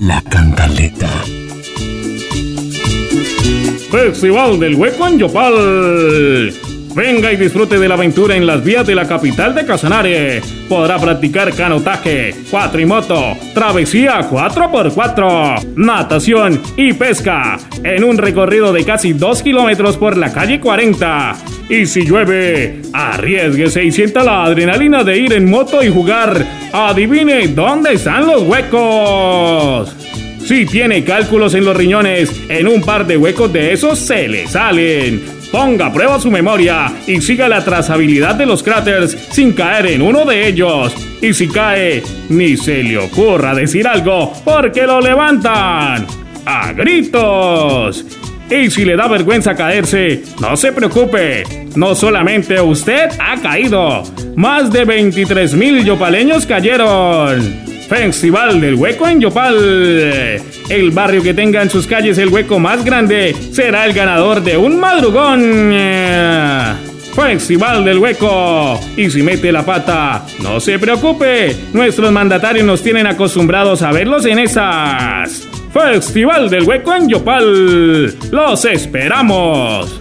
La cantaleta. Festival del Hueco en Yopal. Venga y disfrute de la aventura en las vías de la capital de Casanare. Podrá practicar canotaje, cuatrimoto, travesía 4x4, natación y pesca en un recorrido de casi 2 kilómetros por la calle 40. Y si llueve, arriesguese y sienta la adrenalina de ir en moto y jugar. Adivine dónde están los huecos. Si tiene cálculos en los riñones, en un par de huecos de esos se le salen. Ponga a prueba su memoria y siga la trazabilidad de los cráteres sin caer en uno de ellos. Y si cae, ni se le ocurra decir algo porque lo levantan. ¡A gritos! Y si le da vergüenza caerse, no se preocupe. No solamente usted ha caído. Más de 23 mil yopaleños cayeron. Festival del Hueco en Yopal. El barrio que tenga en sus calles el hueco más grande será el ganador de un madrugón. Festival del Hueco. Y si mete la pata, no se preocupe. Nuestros mandatarios nos tienen acostumbrados a verlos en esas. Festival del Hueco en Yopal. Los esperamos.